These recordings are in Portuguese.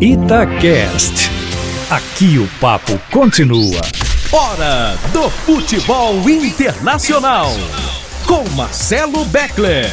Itacast. Aqui o papo continua. Hora do futebol internacional. Com Marcelo Beckler.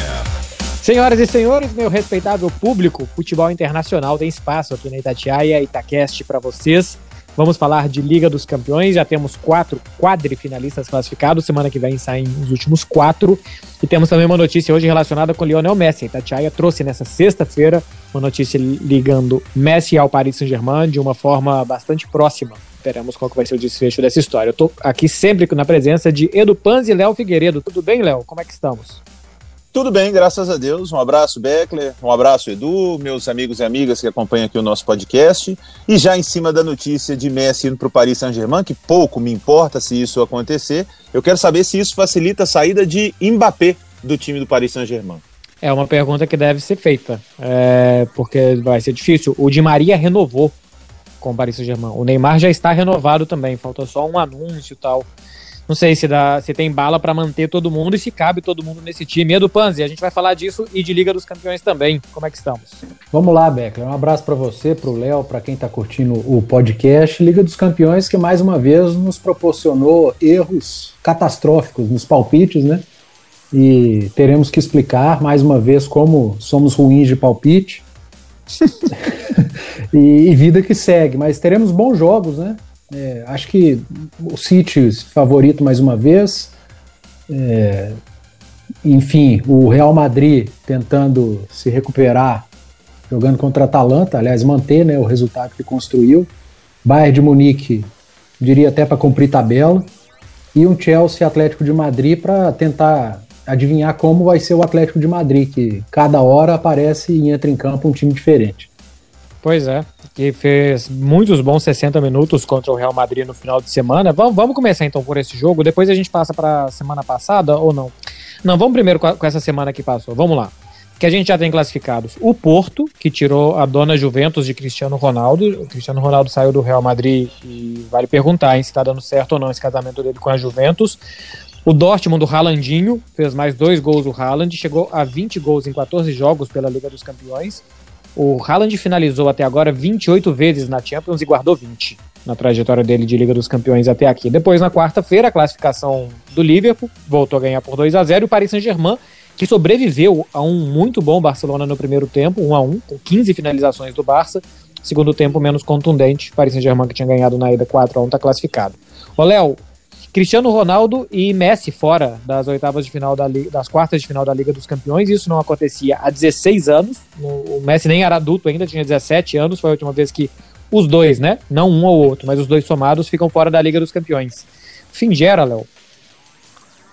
Senhoras e senhores, meu respeitado público, futebol internacional tem espaço aqui na Itatiaia Itacast para vocês. Vamos falar de Liga dos Campeões. Já temos quatro quadrifinalistas classificados. Semana que vem saem os últimos quatro. E temos também uma notícia hoje relacionada com Lionel Messi. A Itatiaia trouxe nessa sexta-feira uma notícia ligando Messi ao Paris Saint-Germain de uma forma bastante próxima. Veremos qual que vai ser o desfecho dessa história. Eu tô aqui sempre na presença de Edu Panzi e Léo Figueiredo. Tudo bem, Léo? Como é que estamos? Tudo bem, graças a Deus. Um abraço, Beckler. Um abraço, Edu, meus amigos e amigas que acompanham aqui o nosso podcast. E já em cima da notícia de Messi indo para o Paris Saint-Germain, que pouco me importa se isso acontecer, eu quero saber se isso facilita a saída de Mbappé do time do Paris Saint-Germain. É uma pergunta que deve ser feita, é, porque vai ser difícil. O Di Maria renovou com o Paris Saint-Germain. O Neymar já está renovado também, falta só um anúncio e tal. Não sei se, dá, se tem bala para manter todo mundo e se cabe todo mundo nesse time. Edu Panzi, a gente vai falar disso e de Liga dos Campeões também. Como é que estamos? Vamos lá, Beckler. Um abraço para você, para o Léo, para quem está curtindo o podcast. Liga dos Campeões que mais uma vez nos proporcionou erros catastróficos nos palpites, né? E teremos que explicar mais uma vez como somos ruins de palpite. e, e vida que segue, mas teremos bons jogos, né? É, acho que o City favorito mais uma vez. É, enfim, o Real Madrid tentando se recuperar, jogando contra a Atalanta, aliás, manter né, o resultado que construiu. Bayern de Munique, diria até para cumprir tabela. E um Chelsea Atlético de Madrid para tentar adivinhar como vai ser o Atlético de Madrid, que cada hora aparece e entra em campo um time diferente. Pois é, que fez muitos bons 60 minutos contra o Real Madrid no final de semana. Vamos, vamos começar então por esse jogo, depois a gente passa para a semana passada ou não? Não, vamos primeiro com, a, com essa semana que passou. Vamos lá. Que a gente já tem classificados o Porto, que tirou a dona Juventus de Cristiano Ronaldo. O Cristiano Ronaldo saiu do Real Madrid e vale perguntar hein, se está dando certo ou não esse casamento dele com a Juventus. O Dortmund, do Haalandinho, fez mais dois gols o Haaland, chegou a 20 gols em 14 jogos pela Liga dos Campeões. O Haaland finalizou até agora 28 vezes na Champions e guardou 20 na trajetória dele de Liga dos Campeões até aqui. Depois, na quarta-feira, a classificação do Liverpool voltou a ganhar por 2 a 0 e o Paris Saint-Germain, que sobreviveu a um muito bom Barcelona no primeiro tempo, 1 a 1 com 15 finalizações do Barça. Segundo tempo menos contundente, Paris Saint-Germain, que tinha ganhado na ida 4 a 1 está classificado. Ô, Léo, Cristiano Ronaldo e Messi fora das oitavas de final da das quartas de final da Liga dos Campeões. Isso não acontecia há 16 anos. O Messi nem era adulto ainda, tinha 17 anos. Foi a última vez que os dois, né? Não um ou outro, mas os dois somados ficam fora da Liga dos Campeões. Fim gera, Léo.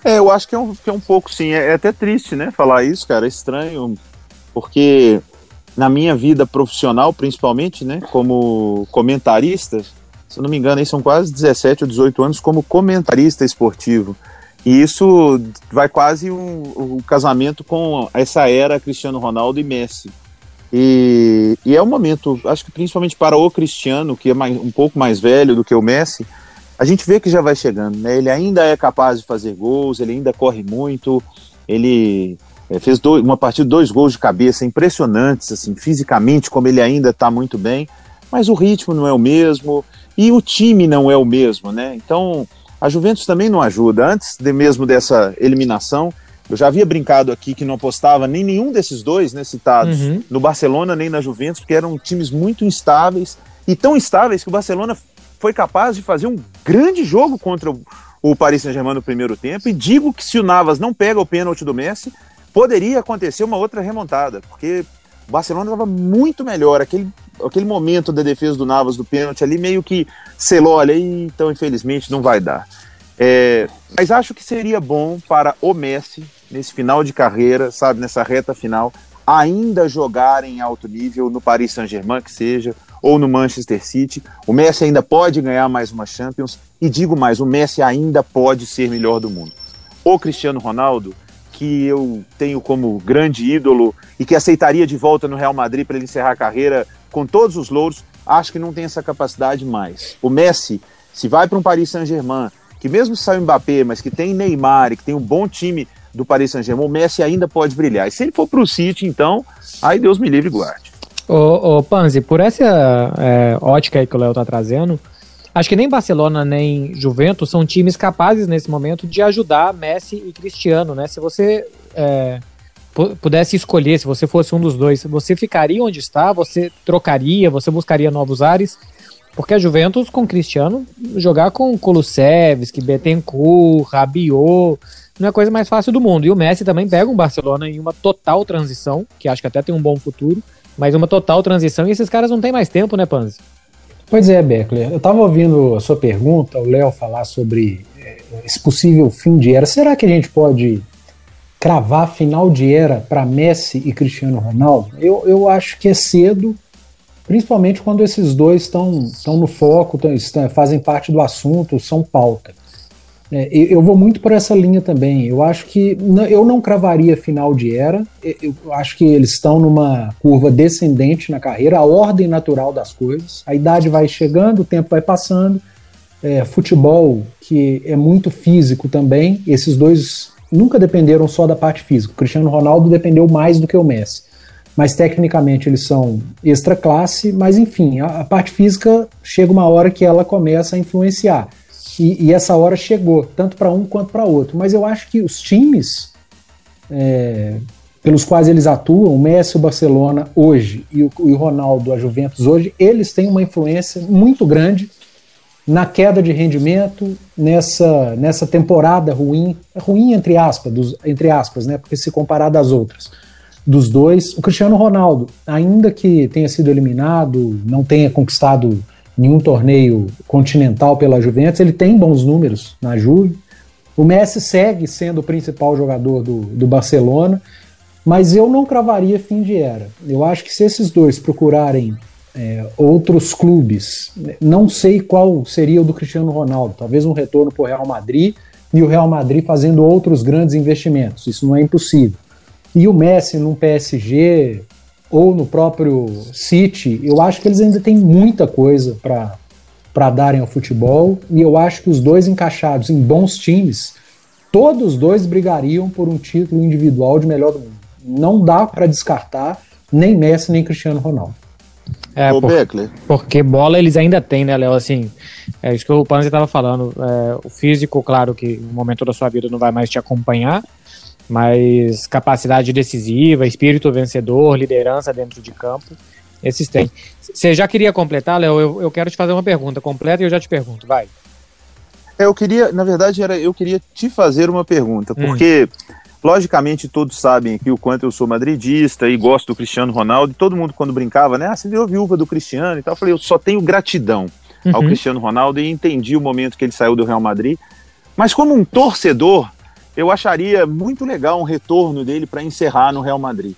É, eu acho que é um, que é um pouco sim. É, é até triste, né? Falar isso, cara. É estranho, porque na minha vida profissional, principalmente, né? Como comentarista se não me engano, aí são quase 17 ou 18 anos como comentarista esportivo. E isso vai quase um, um casamento com essa era Cristiano Ronaldo e Messi. E, e, é um momento, acho que principalmente para o Cristiano, que é mais, um pouco mais velho do que o Messi, a gente vê que já vai chegando, né? Ele ainda é capaz de fazer gols, ele ainda corre muito, ele é, fez dois, uma partida, dois gols de cabeça impressionantes, assim, fisicamente, como ele ainda está muito bem, mas o ritmo não é o mesmo, e o time não é o mesmo, né? Então, a Juventus também não ajuda. Antes de mesmo dessa eliminação, eu já havia brincado aqui que não apostava nem nenhum desses dois, né, citados, uhum. no Barcelona nem na Juventus, porque eram times muito instáveis e tão instáveis que o Barcelona foi capaz de fazer um grande jogo contra o, o Paris Saint-Germain no primeiro tempo. E digo que se o Navas não pega o pênalti do Messi, poderia acontecer uma outra remontada, porque o Barcelona estava muito melhor. Aquele aquele momento da defesa do Navas do pênalti ali meio que selou, olha, então infelizmente não vai dar. É, mas acho que seria bom para o Messi, nesse final de carreira, sabe, nessa reta final, ainda jogar em alto nível no Paris Saint-Germain, que seja, ou no Manchester City. O Messi ainda pode ganhar mais uma Champions, e digo mais, o Messi ainda pode ser melhor do mundo. O Cristiano Ronaldo, que eu tenho como grande ídolo e que aceitaria de volta no Real Madrid para ele encerrar a carreira com todos os louros, acho que não tem essa capacidade mais. O Messi, se vai para um Paris Saint-Germain, que mesmo sai o Mbappé, mas que tem Neymar e que tem um bom time do Paris Saint-Germain, o Messi ainda pode brilhar. E se ele for para o City, então, aí Deus me livre e guarde. Ô, ô Panzi, por essa é, ótica aí que o Léo tá trazendo, acho que nem Barcelona nem Juventus são times capazes nesse momento de ajudar Messi e Cristiano, né? Se você é, pudesse escolher, se você fosse um dos dois, você ficaria onde está? Você trocaria? Você buscaria novos ares? Porque a Juventus com Cristiano, jogar com Kulusevski, Betancourt, Rabiot, não é a coisa mais fácil do mundo. E o Messi também pega um Barcelona em uma total transição, que acho que até tem um bom futuro, mas uma total transição e esses caras não têm mais tempo, né, Panzi? Pois é, Beckler. Eu estava ouvindo a sua pergunta, o Léo falar sobre eh, esse possível fim de era. Será que a gente pode cravar final de era para Messi e Cristiano Ronaldo? Eu, eu acho que é cedo, principalmente quando esses dois estão no foco, tão, fazem parte do assunto, são pauta. É, eu vou muito por essa linha também. Eu acho que eu não cravaria final de era. Eu acho que eles estão numa curva descendente na carreira, a ordem natural das coisas. A idade vai chegando, o tempo vai passando. É, futebol, que é muito físico também, esses dois nunca dependeram só da parte física. O Cristiano Ronaldo dependeu mais do que o Messi. Mas tecnicamente eles são extra classe, mas enfim, a, a parte física chega uma hora que ela começa a influenciar. E, e essa hora chegou, tanto para um quanto para outro. Mas eu acho que os times é, pelos quais eles atuam, o Messi, o Barcelona hoje e o, o Ronaldo, a Juventus hoje, eles têm uma influência muito grande na queda de rendimento, nessa, nessa temporada ruim, ruim entre aspas, dos, entre aspas, né? Porque se comparar das outras, dos dois, o Cristiano Ronaldo, ainda que tenha sido eliminado, não tenha conquistado nenhum torneio continental pela Juventus, ele tem bons números na Juve. O Messi segue sendo o principal jogador do, do Barcelona, mas eu não cravaria fim de era. Eu acho que se esses dois procurarem é, outros clubes. Não sei qual seria o do Cristiano Ronaldo, talvez um retorno para o Real Madrid e o Real Madrid fazendo outros grandes investimentos. Isso não é impossível. E o Messi num PSG ou no próprio City, eu acho que eles ainda têm muita coisa para para darem ao futebol e eu acho que os dois encaixados em bons times, todos os dois brigariam por um título individual de melhor do mundo. Não dá para descartar nem Messi nem Cristiano Ronaldo. É, por, porque bola eles ainda têm, né, Léo? Assim, é isso que o Panzi estava falando. É, o físico, claro que no momento da sua vida não vai mais te acompanhar, mas capacidade decisiva, espírito vencedor, liderança dentro de campo, esses têm. Você já queria completar, Léo? Eu, eu quero te fazer uma pergunta completa e eu já te pergunto, vai. É, eu queria, na verdade, era, eu queria te fazer uma pergunta, hum. porque. Hum Logicamente, todos sabem aqui o quanto eu sou madridista e gosto do Cristiano Ronaldo. E todo mundo, quando brincava, né? Ah, você virou viúva do Cristiano e tal. Eu falei, eu só tenho gratidão uhum. ao Cristiano Ronaldo e entendi o momento que ele saiu do Real Madrid. Mas, como um torcedor, eu acharia muito legal um retorno dele para encerrar no Real Madrid.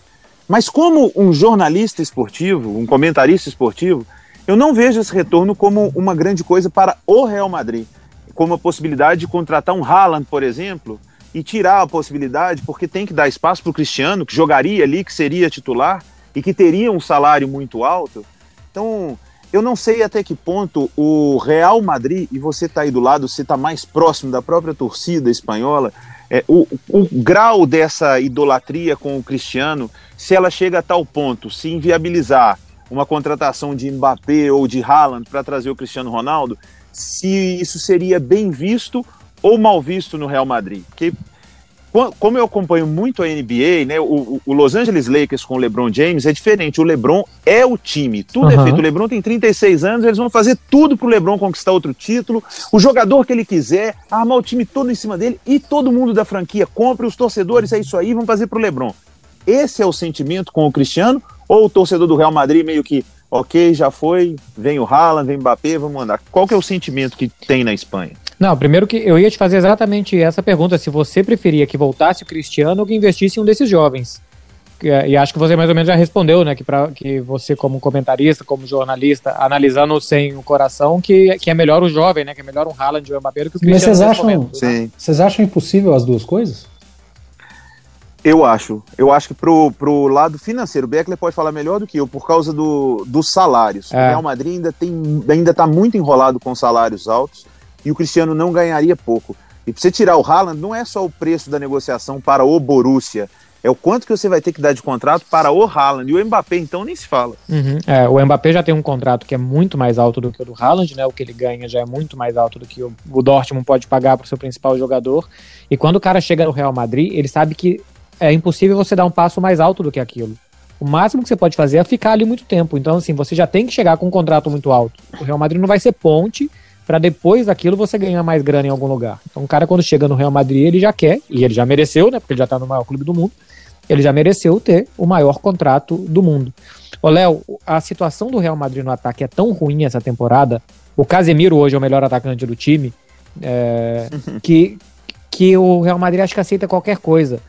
Mas, como um jornalista esportivo, um comentarista esportivo, eu não vejo esse retorno como uma grande coisa para o Real Madrid. Como a possibilidade de contratar um Haaland, por exemplo e tirar a possibilidade, porque tem que dar espaço para o Cristiano, que jogaria ali, que seria titular e que teria um salário muito alto. Então, eu não sei até que ponto o Real Madrid, e você está aí do lado, você está mais próximo da própria torcida espanhola, é, o, o grau dessa idolatria com o Cristiano, se ela chega a tal ponto, se inviabilizar uma contratação de Mbappé ou de Haaland para trazer o Cristiano Ronaldo, se isso seria bem visto ou mal visto no Real Madrid? Porque como eu acompanho muito a NBA, né, o, o, Los Angeles Lakers com o LeBron James é diferente. O LeBron é o time, tudo uhum. é feito. O LeBron tem 36 anos, eles vão fazer tudo pro LeBron conquistar outro título. O jogador que ele quiser, armar o time todo em cima dele e todo mundo da franquia compra, os torcedores, é isso aí, vão fazer pro LeBron. Esse é o sentimento com o Cristiano? Ou o torcedor do Real Madrid meio que, ok, já foi, vem o Haaland, vem o Mbappé, vamos mandar. Qual que é o sentimento que tem na Espanha? Não, primeiro que eu ia te fazer exatamente essa pergunta, se você preferia que voltasse o Cristiano ou que investisse em um desses jovens. E acho que você mais ou menos já respondeu, né? Que, pra, que você, como comentarista, como jornalista, analisando sem o coração, que, que é melhor o jovem, né? Que é melhor um Haaland e um Mbappé do que o Cristiano. Mas vocês acham, momento, né? vocês acham impossível as duas coisas? Eu acho. Eu acho que pro, pro lado financeiro, o Beckler pode falar melhor do que eu, por causa do, dos salários. É. O Real Madrid ainda, tem, ainda tá muito enrolado com salários altos e o Cristiano não ganharia pouco. E para você tirar o Haaland, não é só o preço da negociação para o Borussia, é o quanto que você vai ter que dar de contrato para o Haaland. E o Mbappé, então, nem se fala. Uhum. É, o Mbappé já tem um contrato que é muito mais alto do que o do Haaland, né? O que ele ganha já é muito mais alto do que o, o Dortmund pode pagar para o seu principal jogador. E quando o cara chega no Real Madrid, ele sabe que é impossível você dar um passo mais alto do que aquilo. O máximo que você pode fazer é ficar ali muito tempo. Então, assim, você já tem que chegar com um contrato muito alto. O Real Madrid não vai ser ponte para depois daquilo você ganhar mais grana em algum lugar. Então, o cara, quando chega no Real Madrid, ele já quer, e ele já mereceu, né? Porque ele já tá no maior clube do mundo ele já mereceu ter o maior contrato do mundo. Ô, Léo, a situação do Real Madrid no ataque é tão ruim essa temporada. O Casemiro hoje é o melhor atacante do time. É, que, que o Real Madrid acho que aceita qualquer coisa.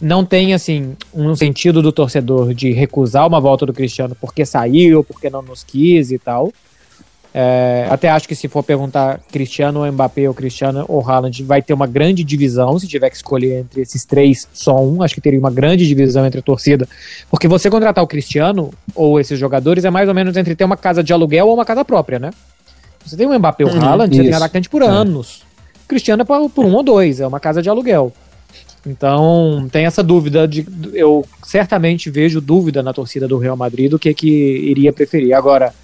Não tem, assim, um sentido do torcedor de recusar uma volta do Cristiano porque saiu, porque não nos quis e tal. É, até acho que se for perguntar Cristiano ou Mbappé ou Cristiano ou Haaland, vai ter uma grande divisão se tiver que escolher entre esses três, só um. Acho que teria uma grande divisão entre a torcida. Porque você contratar o Cristiano ou esses jogadores é mais ou menos entre ter uma casa de aluguel ou uma casa própria, né? Você tem o Mbappé ou uhum, Haaland, você tem atacante por é. anos. O Cristiano é por, por um ou dois, é uma casa de aluguel. Então, tem essa dúvida de eu certamente vejo dúvida na torcida do Real Madrid do que que iria preferir. Agora,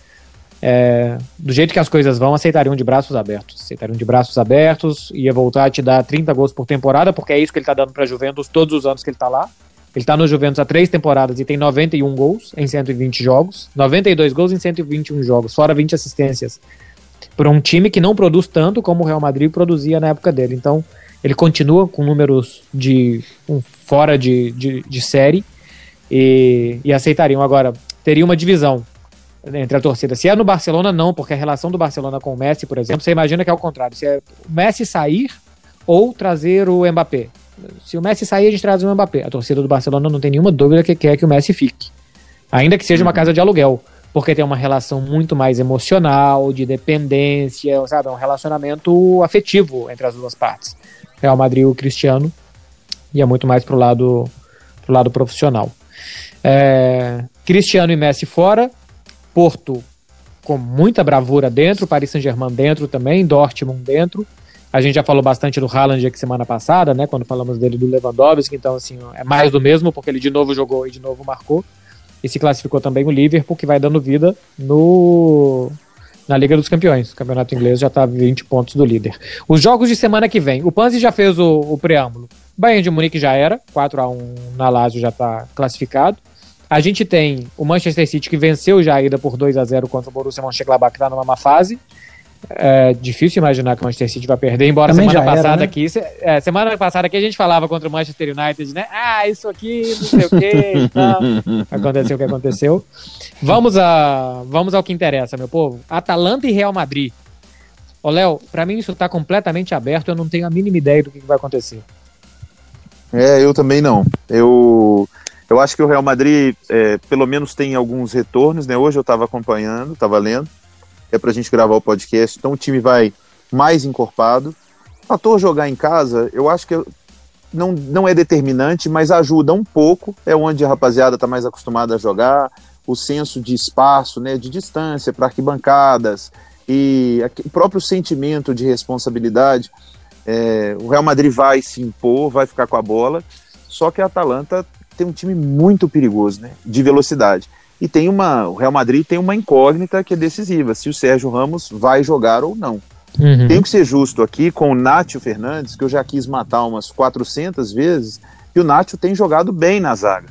é, do jeito que as coisas vão, aceitariam de braços abertos. Aceitariam de braços abertos, ia voltar a te dar 30 gols por temporada, porque é isso que ele tá dando pra Juventus todos os anos que ele tá lá. Ele tá no Juventus há três temporadas e tem 91 gols em 120 jogos, 92 gols em 121 jogos, fora 20 assistências. Para um time que não produz tanto como o Real Madrid produzia na época dele. Então, ele continua com números de um, fora de, de, de série e, e aceitariam. Agora, teria uma divisão entre a torcida. Se é no Barcelona, não, porque a relação do Barcelona com o Messi, por exemplo, você imagina que é o contrário. Se é o Messi sair ou trazer o Mbappé. Se o Messi sair, a gente traz o Mbappé. A torcida do Barcelona não tem nenhuma dúvida que quer que o Messi fique. Ainda que seja uma uhum. casa de aluguel. Porque tem uma relação muito mais emocional, de dependência, sabe? É um relacionamento afetivo entre as duas partes. Real Madrid e o Cristiano. E é muito mais pro lado, pro lado profissional. É, Cristiano e Messi fora, Porto com muita bravura dentro, Paris Saint-Germain dentro também, Dortmund dentro. A gente já falou bastante do Haaland aqui semana passada, né? Quando falamos dele do Lewandowski, então assim, é mais do mesmo, porque ele de novo jogou e de novo marcou. E se classificou também o Liverpool, que vai dando vida no na Liga dos Campeões. O campeonato inglês já está 20 pontos do líder. Os jogos de semana que vem. O Panzi já fez o, o preâmbulo. Bayern de Munique já era, 4 a 1 na Lazio já está classificado. A gente tem o Manchester City que venceu já a ida por 2 a 0 contra o Borussia Mönchengladbach, que está numa má fase. É difícil imaginar que o Manchester City vai perder, embora Também semana passada era, né? aqui, é, semana passada aqui a gente falava contra o Manchester United, né? Ah, isso aqui, não sei o que, aconteceu o que aconteceu. Vamos a, vamos ao que interessa, meu povo. Atalanta e Real Madrid. Ô, Léo, pra mim isso tá completamente aberto, eu não tenho a mínima ideia do que vai acontecer. É, eu também não. Eu eu acho que o Real Madrid, é, pelo menos, tem alguns retornos, né? Hoje eu estava acompanhando, estava lendo, é para a gente gravar o podcast, então o time vai mais encorpado. O fator jogar em casa, eu acho que não, não é determinante, mas ajuda um pouco, é onde a rapaziada está mais acostumada a jogar, o senso de espaço, né, de distância para arquibancadas e o próprio sentimento de responsabilidade. É, o Real Madrid vai se impor, vai ficar com a bola, só que a Atalanta tem um time muito perigoso, né? De velocidade. E tem uma. O Real Madrid tem uma incógnita que é decisiva: se o Sérgio Ramos vai jogar ou não. Uhum. Tenho que ser justo aqui com o Nátio Fernandes, que eu já quis matar umas 400 vezes, e o Nátio tem jogado bem na zaga.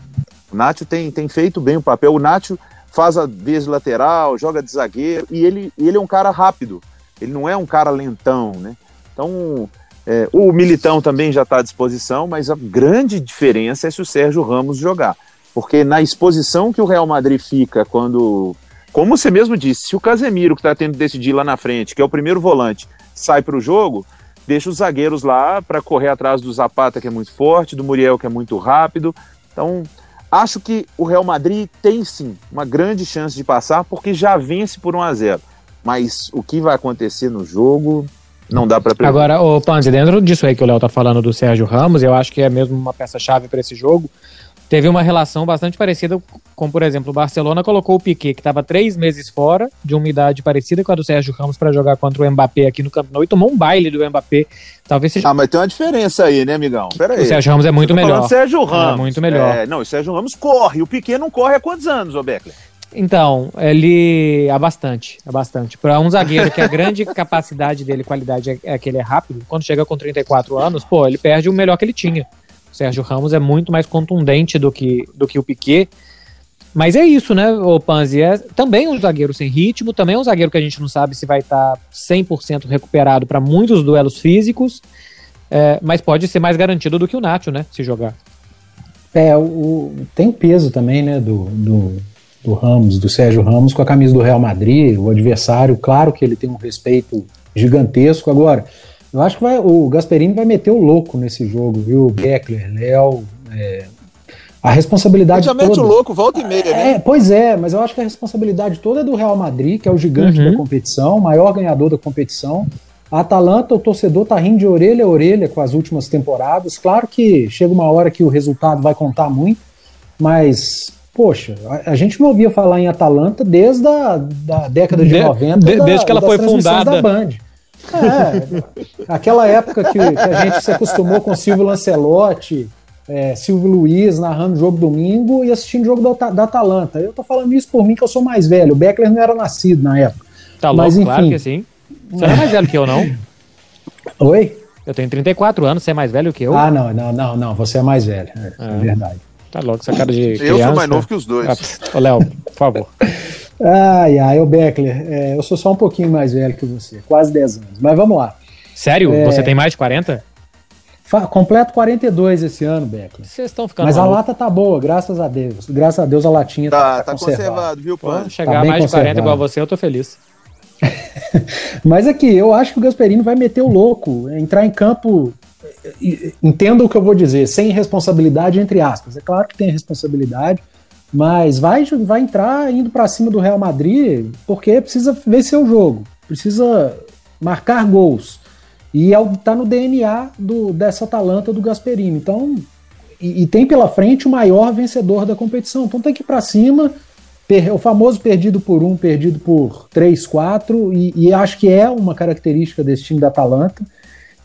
O Nátio tem, tem feito bem o papel. O Nátio faz a vez lateral, joga de zagueiro, e ele, ele é um cara rápido. Ele não é um cara lentão, né? Então, é, o Militão também já está à disposição, mas a grande diferença é se o Sérgio Ramos jogar. Porque na exposição que o Real Madrid fica quando. Como você mesmo disse, se o Casemiro, que está tendo que decidir lá na frente, que é o primeiro volante, sai para o jogo, deixa os zagueiros lá para correr atrás do Zapata, que é muito forte, do Muriel, que é muito rápido. Então, acho que o Real Madrid tem sim uma grande chance de passar, porque já vence por 1 a 0 Mas o que vai acontecer no jogo, não dá para Agora, o Panzi, dentro disso aí que o Léo tá falando do Sérgio Ramos, eu acho que é mesmo uma peça-chave para esse jogo, teve uma relação bastante parecida com, por exemplo, o Barcelona colocou o Piquet, que estava três meses fora, de uma idade parecida com a do Sérgio Ramos, para jogar contra o Mbappé aqui no Camp Nou e tomou um baile do Mbappé. Talvez seja. Ah, mas tem uma diferença aí, né, amigão? Pera aí. O Sérgio Ramos é muito melhor. Sérgio Ramos. É muito melhor. É, não, o Sérgio Ramos corre. O Piquet não corre há quantos anos, ô Beckler? Então, ele há bastante, há bastante. Para um zagueiro que a grande capacidade dele, qualidade é, é que ele é rápido, quando chega com 34 anos, pô, ele perde o melhor que ele tinha. O Sérgio Ramos é muito mais contundente do que, do que o Piquet. Mas é isso, né, o Panzi? É também um zagueiro sem ritmo, também é um zagueiro que a gente não sabe se vai estar tá 100% recuperado para muitos duelos físicos, é, mas pode ser mais garantido do que o Nacho, né, se jogar. É, o, tem peso também, né, do, do, do Ramos, do Sérgio Ramos, com a camisa do Real Madrid, o adversário, claro que ele tem um respeito gigantesco. Agora, eu acho que vai, o Gasperini vai meter o louco nesse jogo, viu? Beckler, Léo. É, a responsabilidade já toda. mete o louco, volta e meia, né? É, pois é, mas eu acho que a responsabilidade toda é do Real Madrid, que é o gigante Uhum. da competição, o maior ganhador da competição. A Atalanta, o torcedor tá rindo de orelha a orelha com as últimas temporadas. Claro que chega uma hora que o resultado vai contar muito, mas, poxa, a, a gente não ouvia falar em Atalanta desde a da década de, De- 90. de- da- desde que ela foi fundada. Da Band. É, aquela época que, que a gente se acostumou com Silvio Lancelotti, é, Silvio Luiz narrando jogo domingo e assistindo jogo da, da Atalanta. Eu tô falando isso por mim que eu sou mais velho. O Beckler não era nascido na época. Tá louco, Mas, claro enfim. que sim. Você não é mais velho que eu, não. Oi? Eu tenho 34 anos, você é mais velho que eu. Ah, não, não, não, não. Você é mais velho. É, é verdade. Tá louco, essa cara de Eu criança. sou mais novo que os dois. Ah, Léo, por favor. Ai, ai, o Beckler, é, eu sou só um pouquinho mais velho que você, quase 10 anos. Mas vamos lá. Sério? É. Você tem mais de 40? Fa completo 42 esse ano, Beckler. Vocês estão ficando Mas a lata tá boa, graças a Deus. Graças a Deus a latinha tá, Tá, tá conservado, viu, Pô, Pan? chegar Tá a bem mais de 40 conservado. igual você, eu tô feliz. Mas aqui, eu acho que o Gasperini vai meter o louco, entrar em campo. Entenda o que eu vou dizer, sem responsabilidade, entre aspas. É claro que tem responsabilidade, mas vai, vai entrar indo para cima do Real Madrid porque precisa vencer o jogo, precisa marcar gols. E é o- tá no DNA do, dessa Atalanta do Gasperini. Então, e, e tem pela frente o maior vencedor da competição. Então tem que ir para cima. O famoso perdido por um, perdido por três, quatro, e, e acho que é uma característica desse time da Atalanta.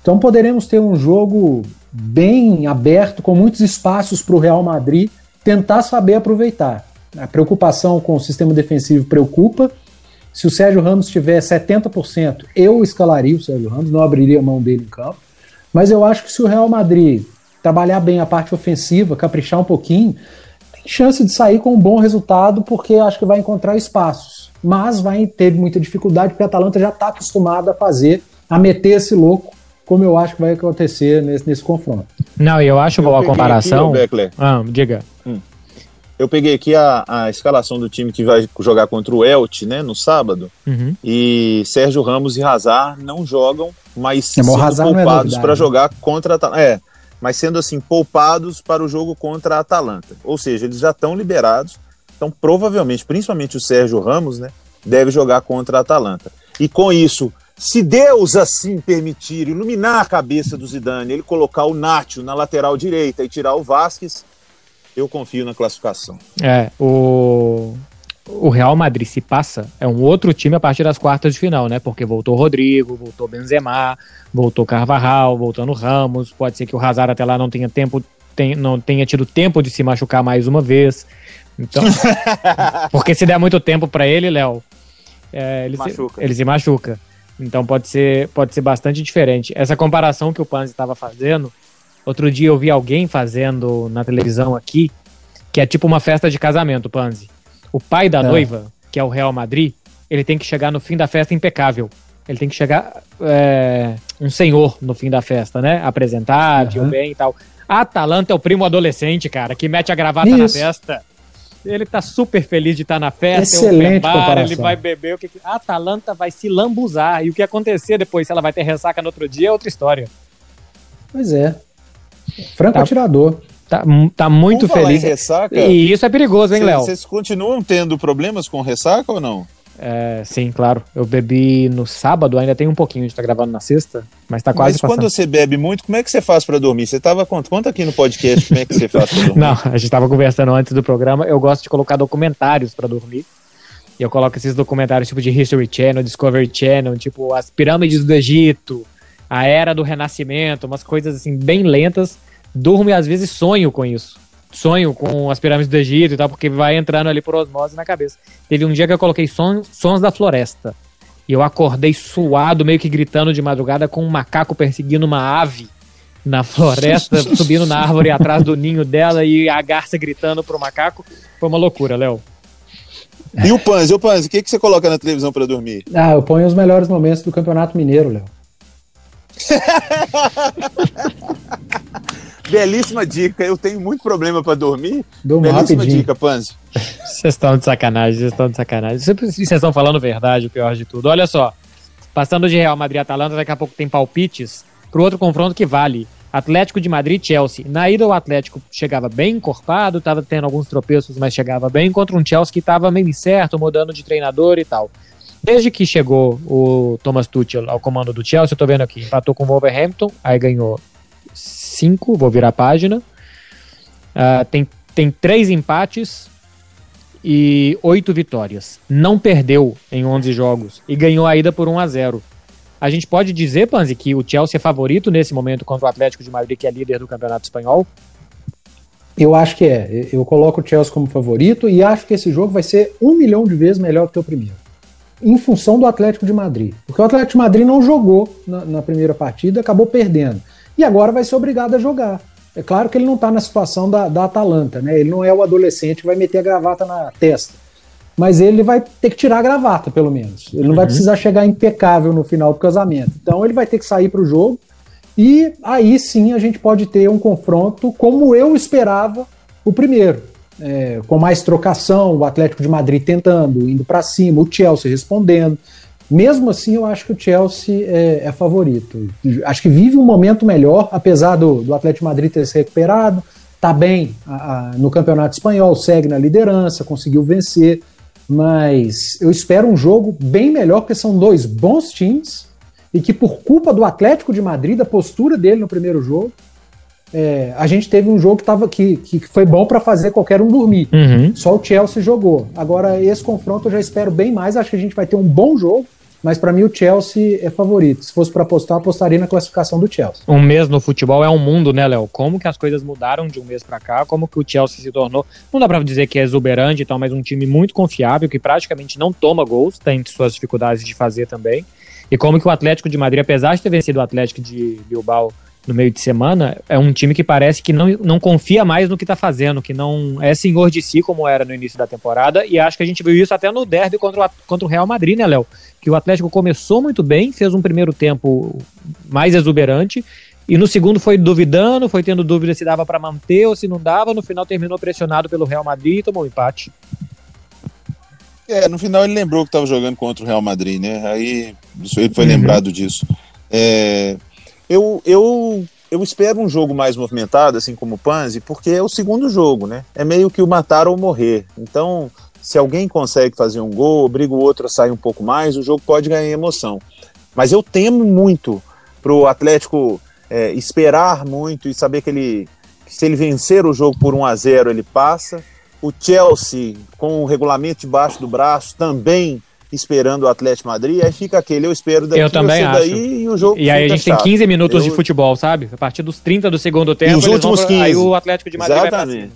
Então poderemos ter um jogo bem aberto, com muitos espaços para o Real Madrid tentar saber aproveitar. A preocupação com o sistema defensivo preocupa. Se o Sérgio Ramos tiver 70%, eu escalaria o Sérgio Ramos, não abriria a mão dele em campo. Mas eu acho que se o Real Madrid trabalhar bem a parte ofensiva, caprichar um pouquinho, tem chance de sair com um bom resultado, porque acho que vai encontrar espaços. Mas vai ter muita dificuldade, porque a Atalanta já está acostumada a fazer, a meter esse louco, como eu acho que vai acontecer nesse, nesse confronto. Não, e eu acho boa a comparação. aqui, Beckler. ah, diga. Eu peguei aqui a, a escalação do time que vai jogar contra o Elche, né, no sábado. Uhum. E Sérgio Ramos e Hazard não jogam, mas É, sendo é poupados novidade, para né? jogar contra a Atalanta. É, mas sendo assim, poupados para o jogo contra a Atalanta. Ou seja, eles já estão liberados. Então, provavelmente, principalmente o Sérgio Ramos, né, deve jogar contra a Atalanta. E com isso, se Deus assim permitir iluminar a cabeça do Zidane, ele colocar o Nacho na lateral direita e tirar o Vasquez, eu confio na classificação. É, o, o Real Madrid se passa, é um outro time a partir das quartas de final, né? Porque voltou Rodrigo, voltou Benzema, voltou Carvajal, voltando Ramos. Pode ser que o Hazard até lá não tenha tempo, tem- não tenha tido tempo de se machucar mais uma vez. Então, porque se der muito tempo pra ele, Léo, é, ele, se, ele se machuca. Então pode ser, pode ser bastante diferente. Essa comparação que o Panzi estava fazendo, outro dia eu vi alguém fazendo na televisão aqui, que é tipo uma festa de casamento, Panzi. O pai da É. noiva, que é o Real Madrid, ele tem que chegar no fim da festa impecável. Ele tem que chegar é, um senhor no fim da festa, né? Apresentar, Uhum. bem e tal. A Atalanta é o primo adolescente, cara, que mete a gravata na Isso. festa. Ele tá super feliz de estar na festa, Excelente bar, comparação. ele vai beber. O que... que- A Atalanta vai se lambuzar. E o que acontecer depois, se ela vai ter ressaca no outro dia, é outra história. Pois é. Franco Tá. atirador. Tá, tá muito feliz. em ressaca, E isso é perigoso, hein, Léo? Vocês continuam tendo problemas com ressaca ou não? É, sim, claro. Eu bebi no sábado, ainda tem um pouquinho, a gente tá gravando na sexta, mas tá quase Mas passando. quando você bebe muito, como é que você faz pra dormir? Você tava conta, conta aqui no podcast como é que você faz pra dormir. Não, a gente tava conversando antes do programa. Eu gosto de colocar documentários pra dormir. E eu coloco esses documentários tipo de History Channel, Discovery Channel, tipo as pirâmides do Egito, a era do Renascimento, umas coisas assim bem lentas. Durmo e às vezes sonho com isso. Sonho com as pirâmides do Egito e tal, porque vai entrando ali por osmose na cabeça. Teve um dia que eu coloquei sons, sons da floresta. E eu acordei suado, meio que gritando de madrugada, com um macaco perseguindo uma ave na floresta, subindo na árvore atrás do ninho dela e a garça gritando pro macaco. Foi uma loucura, Léo. E o Panzi, o Panzi, o que, que você coloca na televisão pra dormir? Ah, eu ponho os melhores momentos do Campeonato Mineiro, Léo. Belíssima dica. Eu tenho muito problema pra dormir. Durmo Belíssima rapidinho. dica, Panzi. Vocês estão de sacanagem, vocês estão de sacanagem. Vocês estão falando verdade, o pior de tudo. Olha só, passando de Real Madrid e Atalanta, daqui a pouco tem palpites pro outro confronto que vale. Atlético de Madrid e Chelsea. Na ida o Atlético chegava bem encorpado, estava tendo alguns tropeços, mas chegava bem, contra um Chelsea que estava meio incerto, mudando de treinador e tal. Desde que chegou o Thomas Tuchel ao comando do Chelsea, eu tô vendo aqui, empatou com o Wolverhampton, aí ganhou cinco, vou virar a página. Ah, tem, tem três empates e oito vitórias. Não perdeu em 11 jogos e ganhou a ida por 1 a 0 A gente pode dizer, Panzi, que o Chelsea é favorito nesse momento contra o Atlético de Madrid, que é líder do Campeonato Espanhol? Eu acho que é. Eu coloco o Chelsea como favorito e acho que esse jogo vai ser um milhão de vezes melhor que o primeiro. Em função do Atlético de Madrid. Porque o Atlético de Madrid não jogou na, na primeira partida, acabou perdendo. E agora vai ser obrigado a jogar. É claro que ele não está na situação da, da Atalanta, né? Ele não é o adolescente que vai meter a gravata na testa. Mas ele vai ter que tirar a gravata, pelo menos. Ele não vai precisar chegar impecável no final do casamento. Então ele vai ter que sair para o jogo. E aí sim a gente pode ter um confronto como eu esperava o primeiro. É, com mais trocação, o Atlético de Madrid tentando, indo para cima, o Chelsea respondendo. Mesmo assim, eu acho que o Chelsea é, é favorito. Acho que vive um momento melhor, apesar do, do Atlético Madrid ter se recuperado, tá bem a- a- no Campeonato Espanhol, segue na liderança, conseguiu vencer. Mas eu espero um jogo bem melhor, porque são dois bons times e que, por culpa do Atlético de Madrid, da postura dele no primeiro jogo, é, a gente teve um jogo que, tava, que, que foi bom para fazer qualquer um dormir. Uhum. Só o Chelsea jogou. Agora, esse confronto eu já espero bem mais. Acho que a gente vai ter um bom jogo, mas para mim o Chelsea é favorito. Se fosse para apostar, apostaria na classificação do Chelsea. Um mês no futebol é um mundo, né, Léo? Como que as coisas mudaram de um mês pra cá? Como que o Chelsea se tornou, não dá pra dizer que é exuberante e tal, mas um time muito confiável, que praticamente não toma gols, tem suas dificuldades de fazer também. E como que o Atlético de Madrid, apesar de ter vencido o Atlético de Bilbao no meio de semana, é um time que parece que não, não confia mais no que tá fazendo, que não é senhor de si como era no início da temporada, e acho que a gente viu isso até no derby contra o, contra o Real Madrid, né, Léo? Que o Atlético começou muito bem, fez um primeiro tempo mais exuberante, e no segundo foi duvidando, foi tendo dúvida se dava para manter ou se não dava, no final terminou pressionado pelo Real Madrid e tomou um empate. É, no final ele lembrou que estava jogando contra o Real Madrid, né? Aí ele foi Uhum. lembrado disso. É, eu, eu, eu espero um jogo mais movimentado, assim como o Panzi, porque é o segundo jogo, né? É meio que o matar ou morrer. Então, se alguém consegue fazer um gol, obriga o outro a sair um pouco mais, o jogo pode ganhar emoção. Mas eu temo muito pro Atlético é, esperar muito e saber que ele, que se ele vencer o jogo por 1 a 0 ele passa. O Chelsea, com o regulamento debaixo do braço, também esperando o Atlético Madrid. Aí fica aquele, eu espero daqui, Eu também acho. daí e o jogo E aí a gente tem chato. 15 minutos Eu- de futebol, sabe? A partir dos 30 do segundo tempo, E os eles vão últimos pra- aí 15. o Atlético de Madrid Exatamente.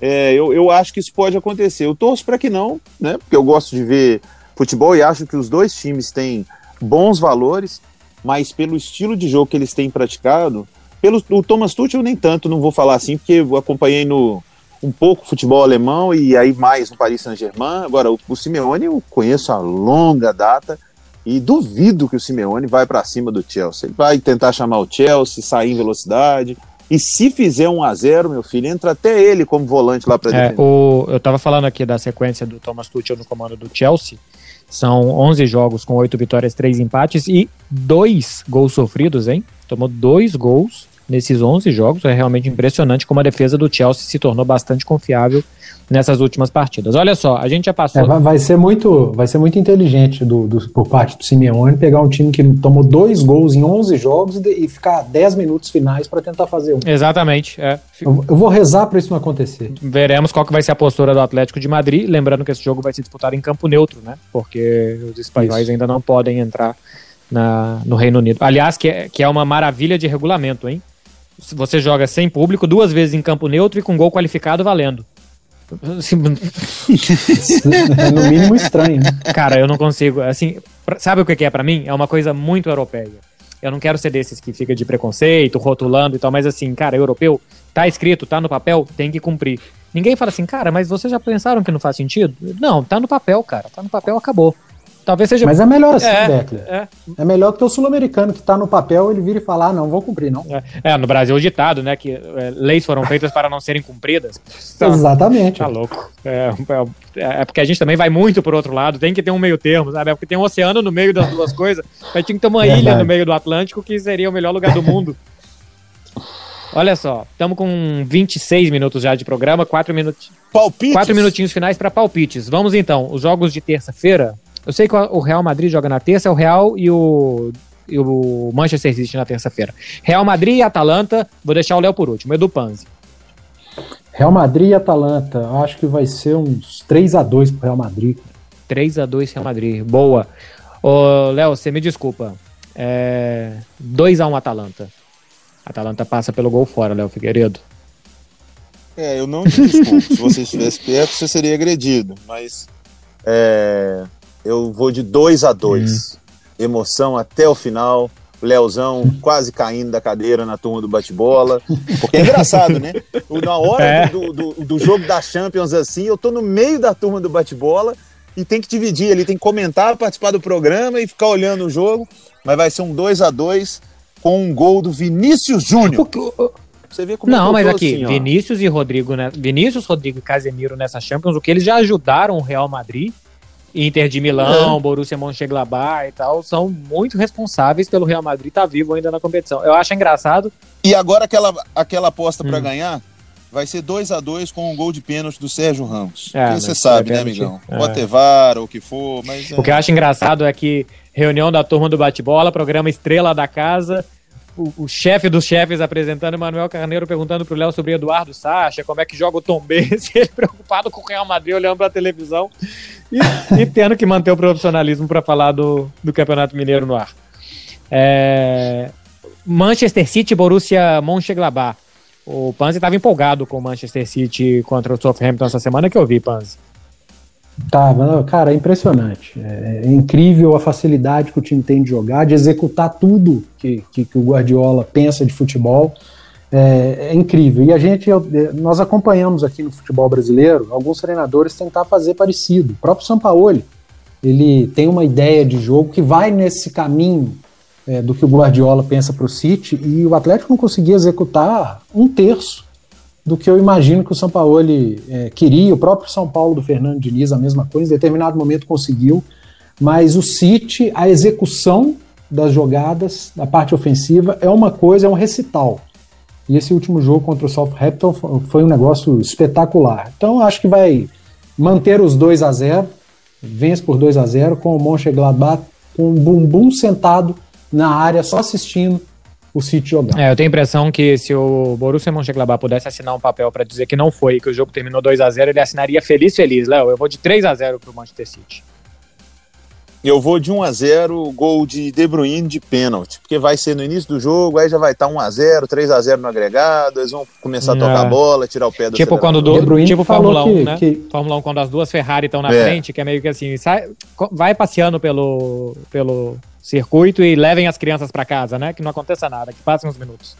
É, eu, eu acho que isso pode acontecer. Eu torço para que não, né? Porque eu gosto de ver futebol e acho que os dois times têm bons valores, mas pelo estilo de jogo que eles têm praticado, pelo o Thomas Tuchel nem tanto, não vou falar assim, porque eu acompanhei no um pouco futebol alemão e aí mais no Paris Saint-Germain. Agora, o, o Simeone eu conheço há longa data e duvido que o Simeone vai para cima do Chelsea. Ele vai tentar chamar o Chelsea, sair em velocidade. E se fizer um a 0 meu filho, entra até ele como volante lá para É, o, eu tava falando aqui da sequência do Thomas Tuchel no comando do Chelsea. São 11 jogos com 8 vitórias, 3 empates e dois gols sofridos, hein? Tomou dois gols nesses 11 jogos. É realmente impressionante como a defesa do Chelsea se tornou bastante confiável nessas últimas partidas. Olha só, a gente já passou. É, vai, vai, ser muito, vai ser muito inteligente do, do, por parte do Simeone pegar um time que tomou dois gols em 11 jogos e, e ficar 10 minutos finais para tentar fazer um. Exatamente. É. Eu, eu, vou rezar para isso não acontecer. Veremos qual que vai ser a postura do Atlético de Madrid. Lembrando que esse jogo vai ser disputado em campo neutro, né? Porque os espanhóis isso. ainda não podem entrar na, no Reino Unido. Aliás, que é, que é uma maravilha de regulamento, hein? Você joga sem público, duas vezes em campo neutro e com gol qualificado valendo. é no mínimo estranho. Né? Cara, eu não consigo. Assim, sabe o que é para mim? É uma coisa muito europeia. Eu não quero ser desses que fica de preconceito, rotulando e tal, mas assim, cara, europeu, tá escrito, tá no papel, tem que cumprir. Ninguém fala assim, cara, mas vocês já pensaram que não faz sentido? Não, tá no papel, cara. Tá no papel, acabou. Talvez seja. Mas é melhor assim, é, Beckler. É. é melhor que o sul-americano que está no papel, ele vira e falar, ah, não, vou cumprir, não. É, é no Brasil o ditado, né? Que é, leis foram feitas para não serem cumpridas. Tá, Exatamente. Tá louco. É, é, é, porque a gente também vai muito pro outro lado, tem que ter um meio termo, sabe? É porque tem um oceano no meio das duas coisas, mas tinha que ter uma Verdade. ilha no meio do Atlântico que seria o melhor lugar do mundo. Olha só, estamos com 26 minutos já de programa, 4 minutos. Palpites. 4 minutinhos finais para palpites. Vamos então, os jogos de terça-feira. Eu sei que o Real Madrid joga na terça, é o Real e o, e o Manchester City na terça-feira. Real Madrid e Atalanta, vou deixar o Léo por último, Edu Panzi. Real Madrid e Atalanta, acho que vai ser uns 3 a 2 pro Real Madrid. 3 a 2 Real Madrid, boa. Ô, Léo, você me desculpa. É... 2 a 1 Atalanta. Atalanta passa pelo gol fora, Léo Figueiredo. É, eu não te desculpo. Se você estivesse perto, você seria agredido. Mas é, eu vou de 2 a 2 hum. Emoção até o final. Leozão quase caindo da cadeira na turma do bate-bola. Porque é engraçado, né? Na hora é. do, do, do, jogo da Champions, assim, eu tô no meio da turma do bate-bola e tem que dividir ali, tem que comentar, participar do programa e ficar olhando o jogo. Mas vai ser um 2 a 2 com um gol do Vinícius Júnior. Você vê como Não, mas aqui, assim, Vinícius e Rodrigo, né? Vinícius, Rodrigo e Casemiro nessa Champions, o que eles já ajudaram o Real Madrid Inter de Milão, é. Borussia Mönchengladbach e tal, são muito responsáveis pelo Real Madrid estar tá vivo ainda na competição. Eu acho engraçado. E agora aquela, aquela aposta hum. para ganhar vai ser 2 a 2 com um gol de pênalti do Sérgio Ramos. É, você sabe, né, amigão? É. Whatever, ou o que for, mas... O que eu acho engraçado é que reunião da turma do bate-bola, programa Estrela da Casa, o, o chefe dos chefes apresentando, Manuel Carneiro perguntando pro Léo sobre Eduardo Sacha, como é que joga o Tom Benz, ele preocupado com o Real Madrid olhando pra televisão e, e tendo que manter o profissionalismo para falar do, do Campeonato Mineiro no ar. É, Manchester City Borussia Mönchengladbach. O Panzi estava empolgado com o Manchester City contra o Southampton essa semana que eu vi, Panzi. Tá, cara, é impressionante. É, é, incrível a facilidade que o time tem de jogar, de executar tudo que, que, que o Guardiola pensa de futebol. É, é, incrível. E a gente, nós acompanhamos aqui no futebol brasileiro alguns treinadores tentar fazer parecido. O próprio Sampaoli, ele tem uma ideia de jogo que vai nesse caminho é, do que o Guardiola pensa para o City e o Atlético não conseguia executar um terço do que eu imagino que o São Paulo é, queria. O próprio São Paulo do Fernando Diniz, a mesma coisa, em determinado momento conseguiu. Mas o City, a execução das jogadas, da parte ofensiva, é uma coisa, é um recital. E esse último jogo contra o Southampton foi um negócio espetacular. Então acho que vai manter os 2 a 0 vence por 2 a 0 com o Mönchengladbach com o bumbum sentado na área só assistindo o City jogar. É, eu tenho a impressão que se o Borussia Mönchengladbach pudesse assinar um papel para dizer que não foi, que o jogo terminou 2 a 0 ele assinaria feliz, feliz. Léo, eu vou de 3 a 0 pro Manchester City. Eu vou de 1 a 0 gol de De Bruyne de pênalti, porque vai ser no início do jogo, aí já vai estar tá 1 a 0 3 a 0 no agregado, eles vão começar a tocar a é. bola, tirar o pé do Tipo quando do, tipo Fórmula 1, que, né? Que... Fórmula 1 quando as duas Ferrari estão na é. frente, que é meio que assim, sai, vai passeando pelo pelo circuito e levem as crianças para casa, né? Que não aconteça nada, que passem uns minutos.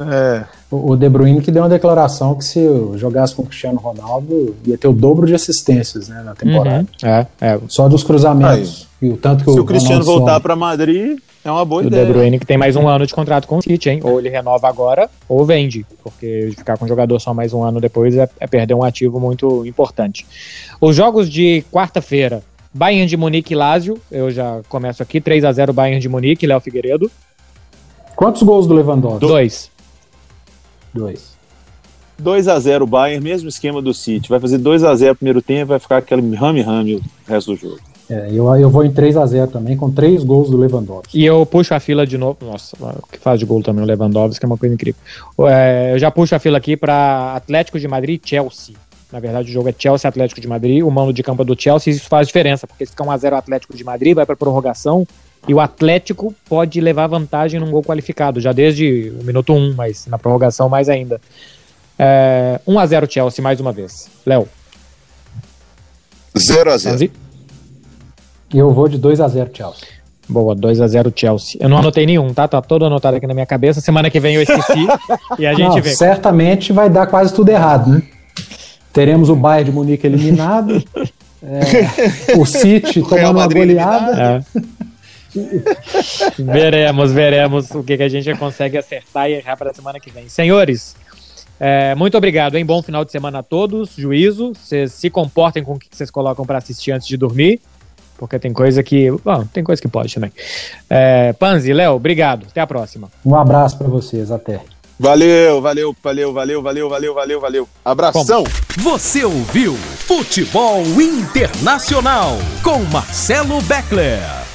É, o De Bruyne que deu uma declaração que se jogasse com o Cristiano Ronaldo ia ter o dobro de assistências né, na temporada. Uhum. É, é. Só dos cruzamentos. Aí, e o tanto que se o, o Cristiano Ronaldo voltar para Madrid, é uma boa e ideia. O De Bruyne que tem mais um ano de contrato com o City, hein? Ou ele renova agora ou vende, porque ficar com o jogador só mais um ano depois é, é perder um ativo muito importante. Os jogos de quarta-feira, Bayern de Munique e Lazio, eu já começo aqui, 3 a 0 Bayern de Munique, Léo Figueiredo. Quantos gols do Lewandowski? Dois. Dois. 2 a 0 o Bayern, mesmo esquema do City. Vai fazer 2 a 0 primeiro tempo, vai ficar aquele rame-rame o resto do jogo. É, eu, eu vou em 3 a 0 também, com três gols do Lewandowski. E eu puxo a fila de novo. Nossa, o que faz de gol também o Lewandowski é uma coisa incrível. É, eu já puxo a fila aqui para Atlético de Madrid e Chelsea. Na verdade, o jogo é Chelsea Atlético de Madrid. O mando de campo é do Chelsea. Isso faz diferença, porque se ficar 1x0 Atlético de Madrid, vai para prorrogação. E o Atlético pode levar vantagem num gol qualificado, já desde o minuto 1, mas na prorrogação mais ainda. É, 1x0 Chelsea mais uma vez. Léo. 0x0. Eu vou de 2 a 0 Chelsea. Boa, 2 a 0 Chelsea. Eu não anotei nenhum, tá? Tá todo anotado aqui na minha cabeça. Semana que vem eu esqueci e a gente Não, vê. certamente vai dar quase tudo errado, né? Teremos o Bayern de Munique eliminado, é, o City tomando uma goleada. É. veremos, veremos o que, que a gente consegue acertar e errar para a semana que vem. Senhores, é, muito obrigado, hein? Bom final de semana a todos. Juízo. Vocês se comportem com o que vocês colocam para assistir antes de dormir. Porque tem coisa que. Bom, tem coisa que pode também. É, Panzi, Léo, obrigado. Até a próxima. Um abraço para vocês, até. Valeu, valeu, valeu, valeu, valeu, valeu, valeu, valeu. Abração. Você ouviu Futebol Internacional com Marcelo Beckler.